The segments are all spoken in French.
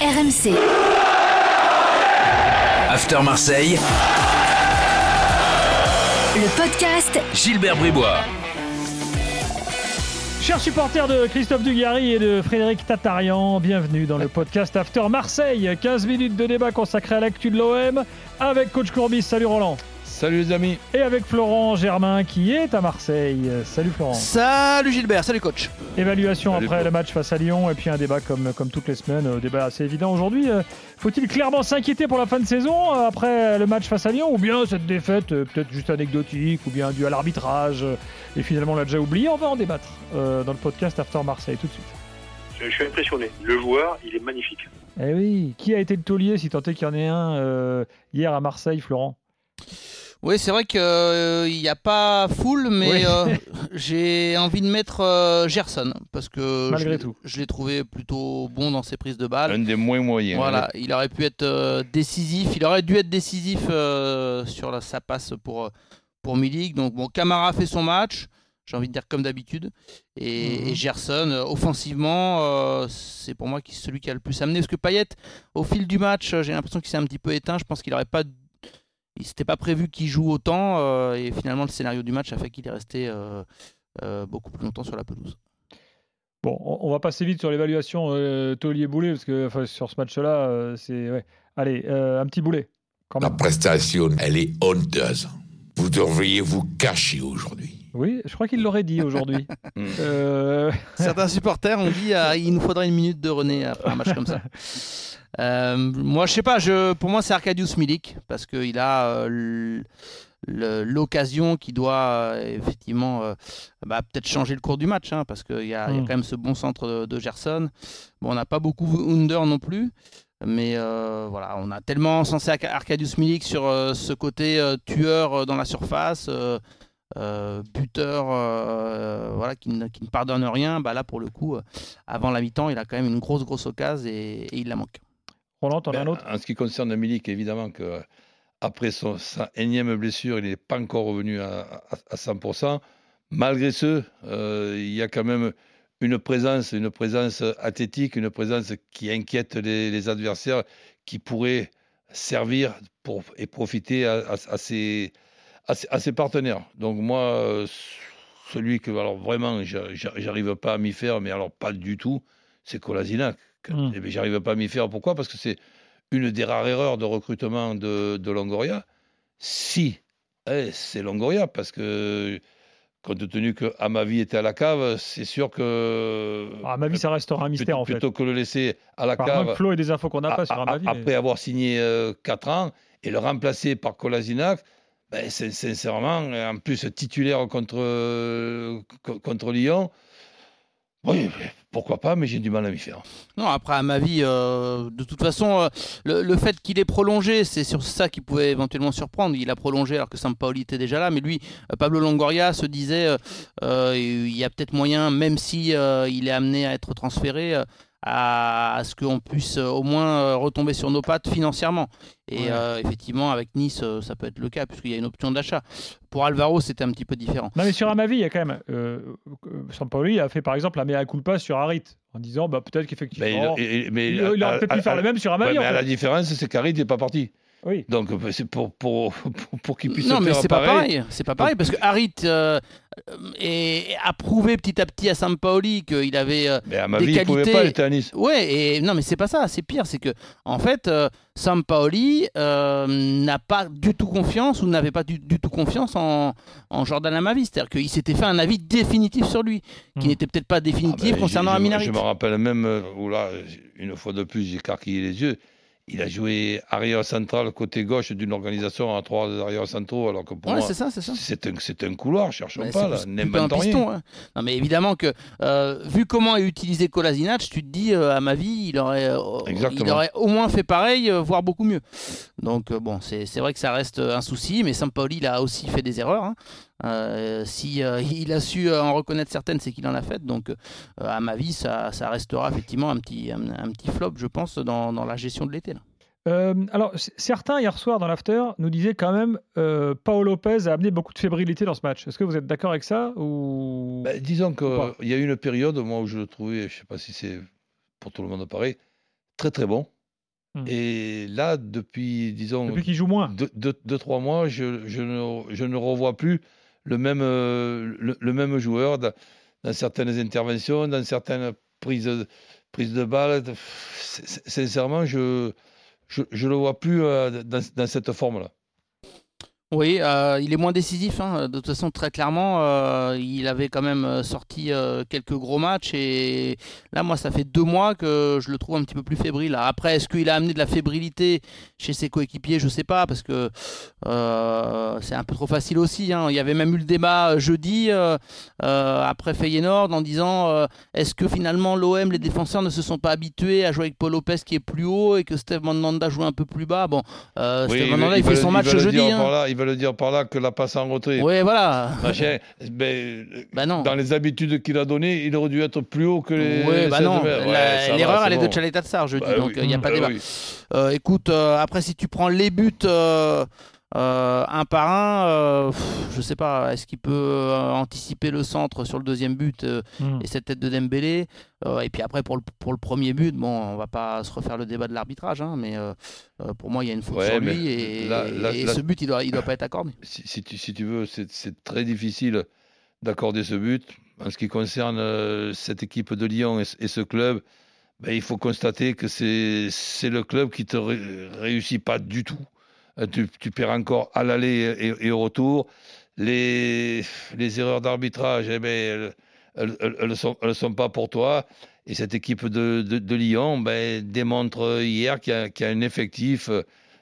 RMC. After Marseille, Le podcast Gilbert Bribois. Chers supporters de Christophe Dugarry et de Frédéric Tatarian, bienvenue dans le podcast After Marseille. 15 minutes de débat consacré à l'actu de l'OM avec Coach Courbis. Salut Roland. Salut les amis. Et avec Florent Germain qui est à Marseille. Salut Florent. Salut Gilbert, salut coach. Évaluation Salut, après le match face à Lyon et puis un débat comme, comme toutes les semaines. Un débat assez évident aujourd'hui. Euh, Faut-il clairement s'inquiéter pour la fin de saison euh, après le match face à Lyon ou bien cette défaite euh, peut-être juste anecdotique ou bien due à l'arbitrage euh, et finalement on l'a déjà oublié On va en débattre euh, dans le podcast After Marseille tout de suite. Je, je suis impressionné. Le joueur, il est magnifique. Eh oui, qui a été le taulier si tant est qu'il y en ait un euh, hier à Marseille, Florent? Oui, c'est vrai qu'il n'y a pas full, mais Oui. euh, j'ai envie de mettre euh, Gerson parce que Malgré je, tout. je l'ai trouvé plutôt bon dans ses prises de balles. Un des moins moyens. Voilà, il aurait pu être euh, décisif, il aurait dû être décisif euh, sur la, sa passe pour, euh, pour Milik. Donc bon, Camara fait son match, j'ai envie de dire comme d'habitude. Et, Mhm. et Gerson, euh, offensivement, euh, c'est pour moi qui, celui qui a le plus amené. Parce que Payet, au fil du match, euh, j'ai l'impression qu'il s'est un petit peu éteint. Je pense qu'il n'aurait pas. Il s'était pas prévu qu'il joue autant. euh, et finalement, le scénario du match a fait qu'il est resté euh, euh, beaucoup plus longtemps sur la pelouse. Bon, on, on va passer vite sur l'évaluation euh, taulier-boulet parce que enfin, sur ce match-là, euh, c'est. ouais. Allez, euh, un petit boulet. Quand La prestation, elle est honteuse. Vous devriez vous cacher aujourd'hui. Oui, je crois qu'il l'aurait dit aujourd'hui. Mm. Euh, Certains supporters ont dit ah, il nous faudrait une minute de René après un match comme ça. Euh, moi, je sais pas. Je, pour moi, c'est Arkadiusz Milik parce qu'il a euh, l'occasion qui doit euh, effectivement euh, bah, peut-être changer le cours du match hein, parce qu'il y, a y a Mm. quand même ce bon centre de, de Gerson. Bon, on n'a pas beaucoup Under non plus. Mais euh, voilà, on a tellement censé Arca- Arkadiusz Milik sur euh, ce côté tueur dans la surface, buteur, voilà, qui ne, qui ne pardonne rien. Bah là, pour le coup, avant la mi-temps, il a quand même une grosse, grosse occasion et, et il la manque. Roland, t'en as un Ben, autre? En ce qui concerne Milik, évidemment que euh, après son, sa énième blessure, il n'est pas encore revenu à, à- à 100%. Malgré ce, euh, il y a quand même une présence, une présence athlétique, une présence qui inquiète les, les adversaires, qui pourrait servir pour, et profiter à, ses, à ses- à ses partenaires. Donc moi, euh, celui que alors vraiment, j'a- j'a- j'arrive pas à m'y faire, mais alors pas du tout, c'est Mm. Eh bien, J'arrive pas à m'y faire. Pourquoi? Parce que c'est une des rares erreurs de recrutement de, de Longoria. Si, eh, c'est Longoria, parce que compte tenu que Amavi était à la cave, c'est sûr que Ah, À ma vie, ça restera un mystère en fait. plutôt que le laisser à la Par cave Flo et des infos qu'on n'a a- pas sur Amavi. mais- après avoir signé 4 ans et le remplacer par Kolasinac, ben, sincèrement, en plus titulaire contre, euh, co- contre Lyon, oui, pourquoi pas, mais j'ai du mal à m'y faire. Non, après, à ma vie, euh, de toute façon, euh, le, fait qu'il ait prolongé, c'est sur ça qui pouvait éventuellement surprendre. Il a prolongé alors que Sampaoli était déjà là, mais lui, euh, Pablo Longoria se disait, il y a peut-être moyen, même si il est amené à être transféré, à, à ce qu'on puisse euh, au moins euh, retomber sur nos pattes financièrement. Et Ouais. euh, effectivement, avec Nice, euh, ça peut être le cas, puisqu'il y a une option d'achat. Pour Alvaro, c'était un petit peu différent. Non, mais sur Amavi, il y a quand même. Euh, Sampaoli a fait par exemple la mea culpa sur Harit en disant bah, peut-être qu'effectivement. Il- il- mais il, il aurait peut-être pu à- faire le même sur Amavi. Ouais, mais en à fait. la différence, c'est qu'Arid n'est pas parti. Oui. Donc, euh, c'est pour, pour, pour, pour qu'il puisse Non, mais faire c'est pas pareil. C'est pas pareil parce que Harit euh, est- a prouvé petit à petit à Sampaoli qu'il avait. euh, Mais à ma Des vie, il ne pouvait qualités- pas, il était à Nice. Ouais, et non, mais c'est pas ça. C'est pire. C'est que en fait, euh, Sampaoli euh, n'a pas du tout confiance ou n'avait pas du, du tout confiance en, en Jordan Amavi. C'est-à-dire qu'il s'était fait un avis définitif sur lui, qui Hmm. n'était peut-être pas définitif Ah ben, concernant je, je, me- Harit. je me rappelle même, où là, une fois de plus, j'ai carquillé les yeux. Il a joué arrière central côté gauche d'une organisation à trois arrière centraux, alors que pour Ouais, c'est ça, c'est ça. c'est un, c'est un couloir, cherchons Mais pas, là, n'inventons rien. piston. hein. Non, mais évidemment que, euh, vu comment est utilisé Kolasinac, tu te dis, euh, à ma vie, il aurait, euh, Exactement. il aurait au moins fait pareil, voire beaucoup mieux. Donc, bon, c'est c'est vrai que ça reste un souci, mais Sampaoli, il a aussi fait des erreurs. hein. Euh, si euh, il a su euh, en reconnaître certaines, c'est qu'il en a fait. Donc, à ma vie, ça, ça restera effectivement un petit, un, un petit flop, je pense, dans, dans la gestion de l'été. là. Euh, alors, certains hier soir dans l'after nous disaient quand même euh, Paolo Lopez a amené beaucoup de fébrilité dans ce match. Est-ce que vous êtes d'accord avec ça ou Ben, disons qu'il y a eu une période, moi, où je le trouvais, je ne sais pas si c'est pour tout le monde pareil, très très bon. Hmm. Et là, depuis, disons, Depuis qu'il joue moins. deux, deux- deux, trois mois, je, je ne, je ne revois plus le même, euh, le, le même joueur dans, dans certaines interventions, dans certaines prises, de- prises de balles. Sincèrement, je je, je le vois plus euh, dans, dans cette forme-là. Oui, euh, il est moins décisif. hein. De toute façon, très clairement, euh, il avait quand même euh, sorti euh, quelques gros matchs. Et là, moi, ça fait deux mois que je le trouve un petit peu plus fébrile. Après, est-ce qu'il a amené de la fébrilité chez ses coéquipiers? Je sais pas, parce que c'est un peu trop facile aussi. hein. Il y avait même eu le débat jeudi, après Feyenoord, en disant est-ce que finalement l'OM, les défenseurs ne se sont pas habitués à jouer avec Paul Lopez qui est plus haut et que Steve Mandanda joue un peu plus bas? Bon, Oui, Steve Mandanda, il, fait son match jeudi. dire hein. Le dire par là que la passe en retrait, Oui, voilà. machin, ben, Bah non. dans les habitudes qu'il a données, il aurait dû être plus haut que les. Ouais, bah 16 non. Ouais, L'erreur, elle est bon. de Chaleta Tsar jeudi, Bah donc il oui. n'y a pas de Bah débat. oui. Euh, écoute, euh, après, si tu prends les buts euh, un par un, euh, pff, je sais pas, est-ce qu'il peut euh, anticiper le centre sur le deuxième but euh, Hmm. et cette tête de Dembélé Euh, Et puis après, pour le, pour le premier but, bon, on va pas se refaire le débat de l'arbitrage, hein, mais pour moi, il y a une faute Ouais, sur lui et, là- là- et là- ce but, il doit, il doit pas être accordé. si, si tu, si tu veux, c'est c'est très difficile d'accorder ce but. En ce qui concerne euh, cette équipe de Lyon et, ce- et ce club, ben, il faut constater que c'est c'est le club qui te ré- réussit pas du tout. Euh, Tu, perds encore à l'aller et, au retour. Les, les erreurs d'arbitrage, eh ben, elles ne sont, pas pour toi. Et cette équipe de, de, Lyon ben, démontre hier qu'il y, y a un effectif,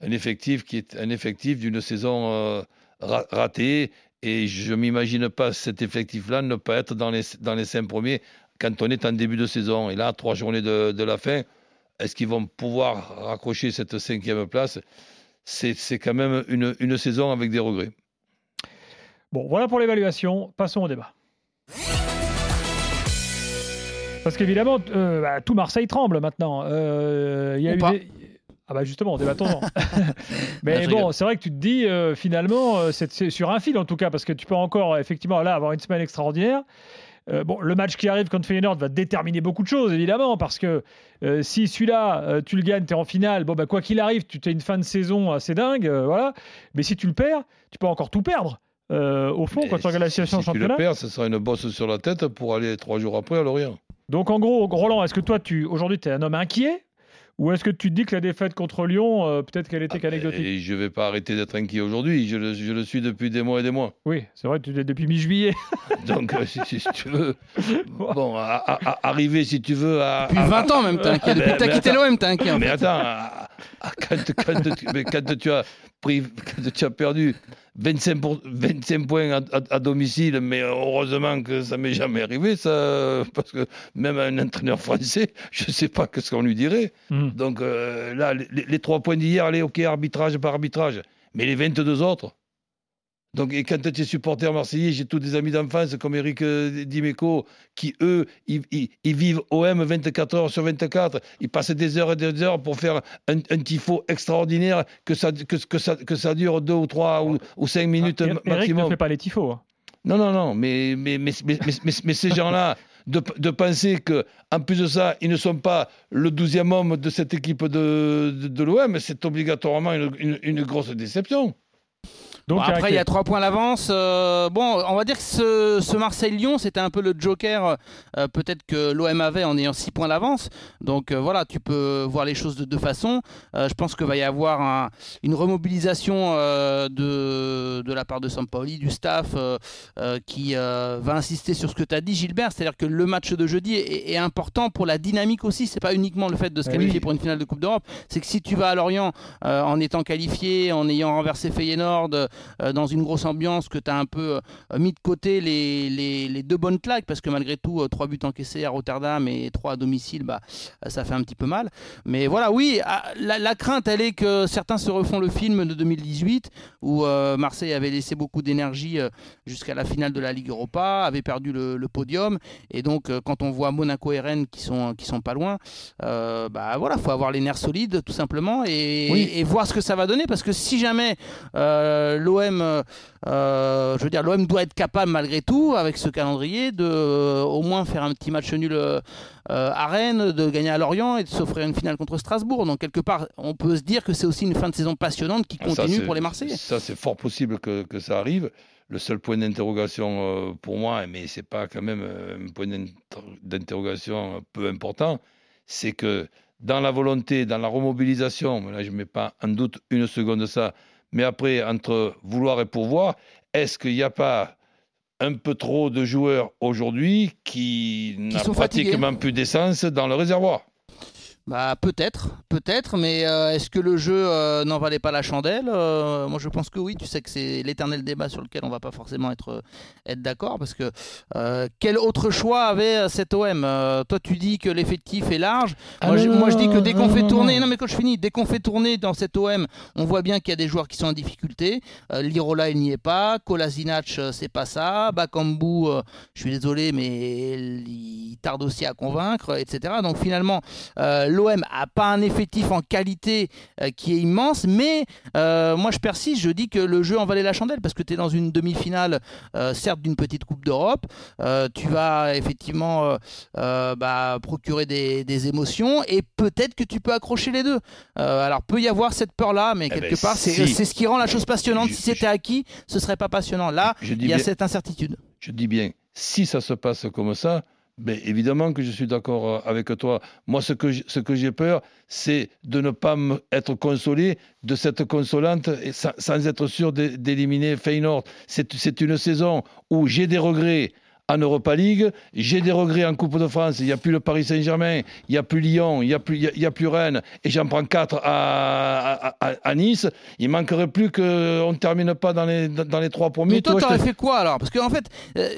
un effectif qui est un effectif d'une saison euh, ra- ratée. Et je m'imagine pas cet effectif-là ne pas être dans les, dans les cinq premiers quand on est en début de saison. Et là, trois journées de, de la fin, est-ce qu'ils vont pouvoir raccrocher cette cinquième place? C'est c'est quand même une, une saison avec des regrets. Bon, voilà pour l'évaluation. Passons au débat. Parce qu'évidemment, euh, bah, tout Marseille tremble maintenant. Euh, il y a Ou eu pas. des- Ah bah justement, débattons-en. Mais bon, c'est vrai que tu te dis, euh, finalement, euh, c'est c'est sur un fil en tout cas, parce que tu peux encore, effectivement, là, avoir une semaine extraordinaire. Euh, bon, le match qui arrive contre Feyenoord va déterminer beaucoup de choses, évidemment, parce que euh, si celui-là, euh, tu le gagnes, tu es en finale, bon, bah, quoi qu'il arrive, tu as une fin de saison assez dingue, voilà. Mais si tu le perds, tu peux encore tout perdre. Au fond, Mais quand tu regardes la si- situation si en tu championnat. le perds, ce sera une bosse sur la tête pour aller trois jours après à Lorient. Donc en gros, Roland, est-ce que toi, tu aujourd'hui, tu es un homme inquiet ou est-ce que tu te dis que la défaite contre Lyon, euh, peut-être qu'elle était qu'anecdotique Et je ne vais pas arrêter d'être inquiet aujourd'hui. Je le, je le suis depuis des mois et des mois. Oui, c'est vrai, tu l'es depuis mi-juillet. Donc, euh, si, si tu veux. Bon, à- à- à- arriver, si tu veux, à. Depuis à- 20 ans même, t'es inquiet. Ah, Depuis mais- que t'as quitté l'OM, t'es inquiet. en Mais attends, quand, quand tu, mais quand tu as pris, quand tu as perdu 25, pour- 25 points à, à- à domicile, mais heureusement que ça m'est jamais arrivé, ça, parce que même un entraîneur français, je ne sais pas ce qu'on lui dirait. Mhm. Donc euh, là, les, les trois points d'hier, allez, ok, arbitrage par arbitrage, mais les 22 autres. Donc, et quand tu es supporter marseillais, j'ai tous des amis d'enfance comme Eric euh, Dimeco, qui eux, ils, ils- ils vivent OM 24 heures sur 24. Ils passent des heures et des heures pour faire un, un tifo extraordinaire, que ça, que, que ça, que ça dure deux ou trois ou, ou cinq minutes Ah, ma- Eric ne maximum. fait pas les tifos. hein. Non, non, non, mais, mais, mais, mais, mais, mais- mais ces gens-là, de, de penser que en plus de ça, ils ne sont pas le douzième homme de cette équipe de, de, de l'OM, c'est obligatoirement une, une- une grosse déception. Donc, Bon, après, il y a trois points d'avance. Euh, bon, on va dire que ce, ce Marseille-Lyon, c'était un peu le joker euh, peut-être que l'OM avait en ayant six points d'avance. Donc euh, voilà, tu peux voir les choses de deux façons. Je pense qu'il va y avoir un- une remobilisation de, de la part de Sampaoli, du staff, qui va insister sur ce que tu as dit, Gilbert. C'est-à-dire que le match de jeudi est, est important pour la dynamique aussi. C'est pas uniquement le fait de se Eh qualifier oui. pour une finale de Coupe d'Europe. C'est que si tu vas à Lorient en étant qualifié, en ayant renversé Feyenoord, euh, dans une grosse ambiance, que tu as un peu euh, mis de côté les, les, les deux bonnes claques, parce que malgré tout, euh, trois buts encaissés à Rotterdam et trois à domicile, bah, ça fait un petit peu mal. Mais voilà, oui, ah, la, la crainte, elle est que certains se refont le film de 2018, où euh, Marseille avait laissé beaucoup d'énergie jusqu'à la finale de la Ligue Europa, avait perdu le, le podium, et donc quand on voit Monaco et Rennes qui sont, qui sont pas loin, euh, bah voilà, faut avoir les nerfs solides tout simplement et, Oui. et voir ce que ça va donner, parce que si jamais euh, euh, l'OM, euh, je veux dire, l'OM doit être capable malgré tout, avec ce calendrier, de euh, au moins faire un petit match nul euh, à Rennes, de gagner à Lorient et de s'offrir une finale contre Strasbourg. Donc quelque part, on peut se dire que c'est aussi une fin de saison passionnante qui Ah, ça, continue pour les Marseillais. Ça, c'est fort possible que, que ça arrive. Le seul point d'interrogation euh, pour moi, mais c'est pas quand même euh, un point d'inter- d'interrogation peu important, c'est que dans la volonté, dans la remobilisation, là je ne mets pas en doute une seconde de ça, mais après, entre vouloir et pourvoir, est-ce qu'il n'y a pas un peu trop de joueurs aujourd'hui qui n'ont fatigués. pratiquement plus d'essence dans le réservoir? Bah peut-être, peut-être, mais euh, est-ce que le jeu euh, n'en valait pas la chandelle Euh, Moi je pense que oui, tu sais que c'est l'éternel débat sur lequel on va pas forcément être, être d'accord, parce que quel autre choix avait cet OM Toi tu dis que l'effectif est large, Ah moi, non, je, non, moi, je dis que dès qu'on fait tourner, non. mais quand je finis, dès qu'on fait tourner dans cet OM, on voit bien qu'il y a des joueurs qui sont en difficulté, Lirola il n'y est pas, Kolasinac c'est pas ça, Bakambu, je suis désolé mais il tarde aussi à convaincre, etc. Donc finalement l'OM a pas un effectif en qualité euh, qui est immense, mais euh, moi je persiste, je dis que le jeu en valait la chandelle parce que tu es dans une demi-finale, euh, certes d'une petite Coupe d'Europe, tu vas effectivement bah, procurer des, des émotions et peut-être que tu peux accrocher les deux. Alors peut y avoir cette peur-là, mais Eh quelque ben, part c'est si. c'est ce qui rend la chose passionnante. Je- si c'était acquis, ce serait pas passionnant. Là, il y a bien- cette incertitude. je dis bien, si ça se passe comme ça, ben évidemment que je suis d'accord euh, avec toi. Moi, ce que ce que j'ai peur, c'est de ne pas être consolé de cette consolante sans, être sûr d'é- d'éliminer Feyenoord. C'est c'est une saison où j'ai des regrets en Europa League, j'ai des regrets en Coupe de France. Il n'y a plus le Paris Saint-Germain, il n'y a plus Lyon, il n'y a, plus- il y a- il y a plus Rennes, et j'en prends quatre à, à- à- à Nice. Il manquerait plus qu'on ne termine pas dans les, dans les trois premiers. Mais toi, t'aurais te- fait quoi alors? Parce qu'en fait, euh,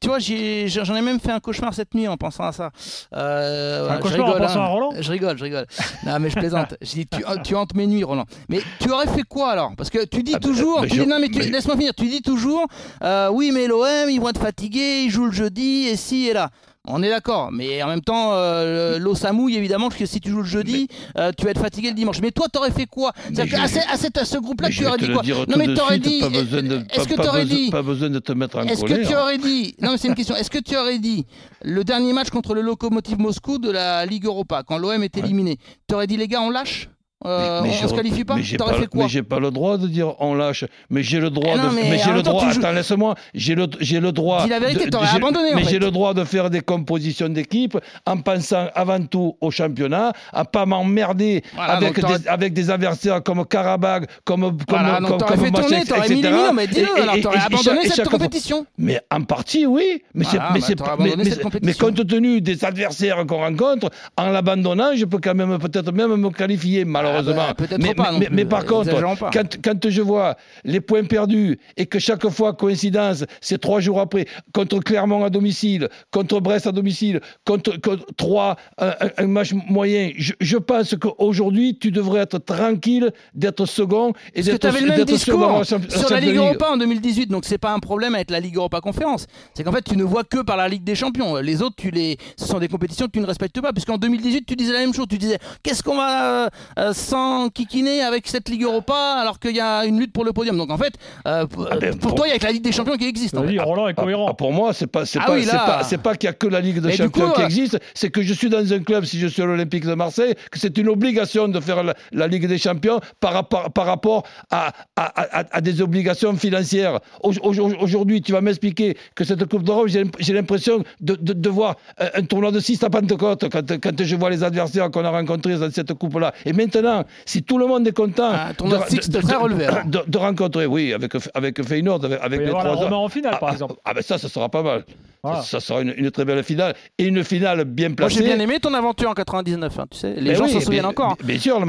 tu vois, j'en ai même fait un cauchemar cette nuit en pensant à ça. Euh, Un voilà, cauchemar en rigole, pensant hein. à Roland? Je rigole, je rigole. Non, mais je plaisante. Je dis, tu, tu hantes mes nuits, Roland. Mais tu aurais fait quoi alors? Parce que tu dis Ah, toujours. tu je- dis, non, mais- laisse-moi finir. Tu dis toujours, euh, oui, mais l'OM, ils vont être fatigués, ils jouent le jeudi, et si et là. On est d'accord, mais en même temps, euh, l'eau ça mouille évidemment, parce que si tu joues le jeudi, euh, tu vas être fatigué le dimanche. Mais toi, t'aurais fait quoi? C'est-à-dire qu'à ce- ce groupe-là, tu aurais dit quoi? Non, mais t'aurais dit. De, Est-ce que t'aurais dit Pas besoin de te mettre en est-ce que tu aurais dit Non, mais c'est une question. Est-ce que tu aurais dit le dernier match contre le Lokomotiv Moscou de la Ligue Europa quand l'OM est éliminé Tu aurais dit les gars, on lâche? Euh, Mais- mais On, je- se qualifie pas mais j'ai pas, fait quoi mais j'ai pas le droit de dire on lâche. Mais j'ai le droit Eh non, de. mais Mais, j'ai le droit. joues- Attends, laisse-moi. J'ai le, j'ai le droit. Dis la vérité, de- abandonné, Mais j'ai le droit de faire des compositions d'équipe en pensant avant tout au championnat, à pas m'emmerder Voilà, avec, des, avec des adversaires comme Karabag, comme comme Voilà, comme, t'aurais comme fait tourner, t'aurais mis etc. millions, mais dis-le, alors t'aurais et abandonné chaque- cette compétition. Mais en partie, oui. Mais Voilà, bah, c'est mais, compte tenu des adversaires qu'on rencontre, en l'abandonnant, je peux quand même peut-être même me qualifier malheureusement. bah, peut-être mais, pas mais, par contre, exagérons pas. quand, quand je vois les points perdus et que chaque fois coïncidence, c'est trois jours après, contre Clermont à domicile, contre Brest à domicile, contre, contre Troyes, un, match moyen, je, je pense qu'aujourd'hui tu devrais être tranquille d'être second et Parce que d'être tu avais le même discours sur la Ligue. Europa en 2018, donc c'est pas un problème avec la Ligue Europa Conférence. C'est qu'en fait tu ne vois que par la Ligue des Champions. Les autres, tu les, ce sont des compétitions que tu ne respectes pas, puisqu'en 2018 tu disais la même chose. Tu disais qu'est-ce qu'on va euh, euh, s'enquiquiner avec cette Ligue Europa alors qu'il y a une lutte pour le podium. Donc en fait, euh, pour, Ah ben, pour pour- toi il y a que la Ligue des Champions qui existe. en fait. Vas-y, Roland est Ah, cohérent. ah, pour moi, c'est pas, c'est Ah pas, oui, pas, c'est pas qu'il y a que la Ligue des Champions coup, qui euh, existe, c'est que je suis dans un club, si je suis à l'Olympique de Marseille, que c'est une obligation de faire la, la Ligue des Champions par rapport, par rapport à, à, à- à des obligations financières. Au- au- Aujourd'hui, tu vas m'expliquer que cette Coupe d'Europe, j'ai j'ai l'impression de, de, de voir un, un tournoi de 6 à Pentecôte quand, quand je vois les adversaires qu'on a rencontrés dans cette Coupe-là. Et maintenant, si tout le monde est content Un tournoi de six de très relevé, de, de rencontrer, oui, avec, avec Feyenoord, avec, avec les trois Roma en finale, ah, par ah, exemple. Ah, ben ça, ça sera pas mal. Voilà. Ça, ça sera une, une très belle finale. Et une finale bien Moi placée. j'ai bien aimé ton aventure en 99, hein, tu sais. Les Ben gens oui, s'en souviennent encore. Bien sûr, elle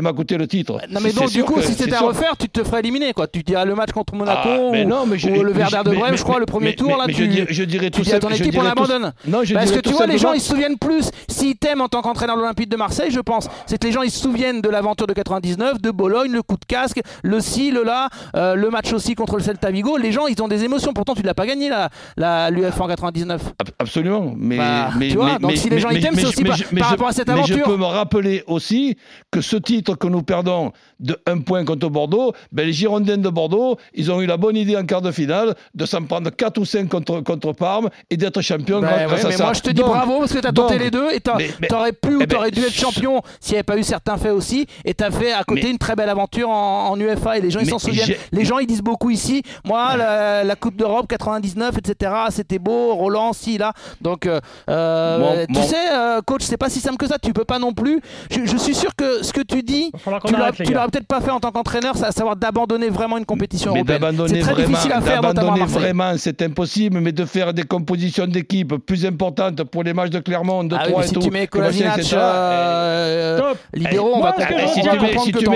m'a coûté, mais- le titre. Non mais donc du coup que- si c'était à refaire tu te ferais éliminer quoi. Tu dirais le match contre Monaco Ah, mais non, mais je- ou le je- de Brême je crois le premier mais- tour là mais tu, je dirais- je dirais tu tout dis à ça- ton équipe on dirais tout- abandonne. Non, je Parce que tu vois les gens ils se souviennent plus s'ils t'aiment en tant qu'entraîneur de l'Olympique de Marseille je pense c'est que les gens ils se souviennent de l'aventure de 99, de Bologne, le coup de casque, le ci, le là, euh, le match aussi contre le Celta Vigo. Les gens, ils ont des émotions. Pourtant, tu ne l'as pas gagné, la, la, l'UEFA en 99. Ab- Absolument. Mais, Bah, mais, tu vois, mais- donc mais- si les gens, ils t'aiment, c'est aussi par- je- rapport à cette mais je aventure. peux me rappeler aussi que ce titre que nous perdons de un point contre Bordeaux, ben les Girondins de Bordeaux, ils ont eu la bonne idée en quart de finale de s'en prendre 4 ou 5 contre, contre Parme et d'être champion Bah grâce, ouais, grâce à mais ça. moi je te dis Donc- bravo parce que t'as tenté donc- les deux et mais- t'aurais pu ou eh ben, t'aurais dû être champion s'il n'y avait pas eu certains faits aussi et t'as fait à côté Mais- une très belle aventure en, en UFA et les gens ils s'en souviennent les gens ils disent beaucoup ici moi la, la Coupe d'Europe 99 etc c'était beau Roland si là donc euh, euh, Mon- tu mon- sais euh, coach c'est pas si simple que ça tu peux pas non plus je, je suis sûr que ce que tu dis tu tu l'auras peut-être pas fait en tant qu'entraîneur c'est à savoir d'abandonner vraiment une compétition Mais européenne c'est d'abandonner très vraiment, difficile à faire notamment à d'abandonner Marseille. vraiment, c'est impossible, mais de faire des compositions d'équipe plus importantes pour les matchs de Clermont, de Ah oui, 3 mais et si tout. tu mets que machin, Kolasinac etc. euh, Top. libéraux, on va comprendre- si on tu va mets, si tu tout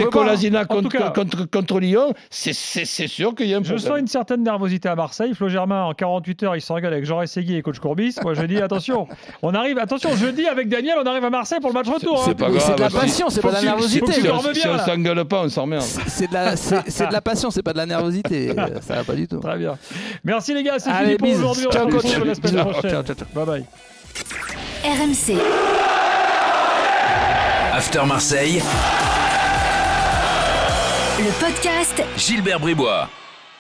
contre, cas. contre, contre Lyon, c'est- sûr qu'il y a un Je problème. sens une certaine nervosité à Marseille. Flo Germain, en 48 heures, il s'engueule avec Jean Segui et coach Courbis. Moi, je dis attention. On arrive, attention, jeudi avec Daniel, on arrive à Marseille pour le match retour. C'est hein. pas Mais c'est de la passion, c'est pas de la nervosité. Si on s'engueule pas, on s'emmerde. C'est de, la, c'est, c'est de la passion, c'est pas de la nervosité. Ça va pas du tout. Très bien. Merci les gars, c'est Allez, fini pour bisous. aujourd'hui. On se retrouve la semaine prochaine. Bye bye. RMC. After Marseille, Le podcast Gilbert Bribois.